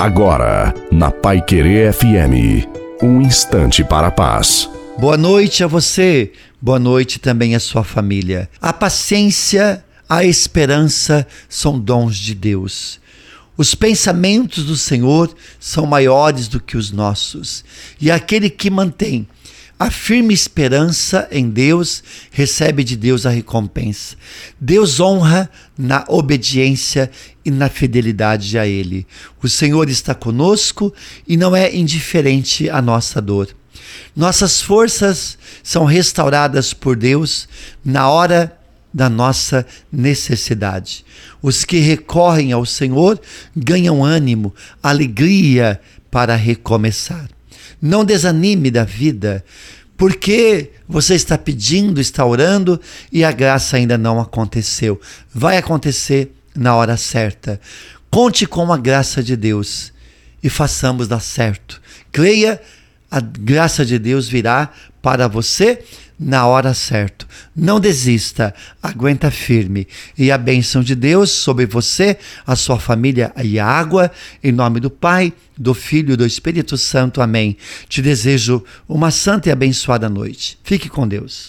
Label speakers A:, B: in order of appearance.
A: Agora, na Pai Querer FM, um instante para a paz.
B: Boa noite a você, boa noite também à sua família. A paciência, a esperança são dons de Deus. Os pensamentos do Senhor são maiores do que os nossos, e aquele que mantém a firme esperança em Deus recebe de Deus a recompensa. Deus honra na obediência e na fidelidade a Ele. O Senhor está conosco e não é indiferente à nossa dor. Nossas forças são restauradas por Deus na hora da nossa necessidade. Os que recorrem ao Senhor ganham ânimo, alegria para recomeçar. Não desanime da vida, porque você está pedindo, está orando e a graça ainda não aconteceu. Vai acontecer na hora certa. Conte com a graça de Deus e façamos dar certo. Creia, a graça de Deus virá para você na hora certa. Não desista, aguenta firme. E a bênção de Deus sobre você, a sua família e a água, em nome do Pai, do Filho e do Espírito Santo. Amém. Te desejo uma santa e abençoada noite. Fique com Deus.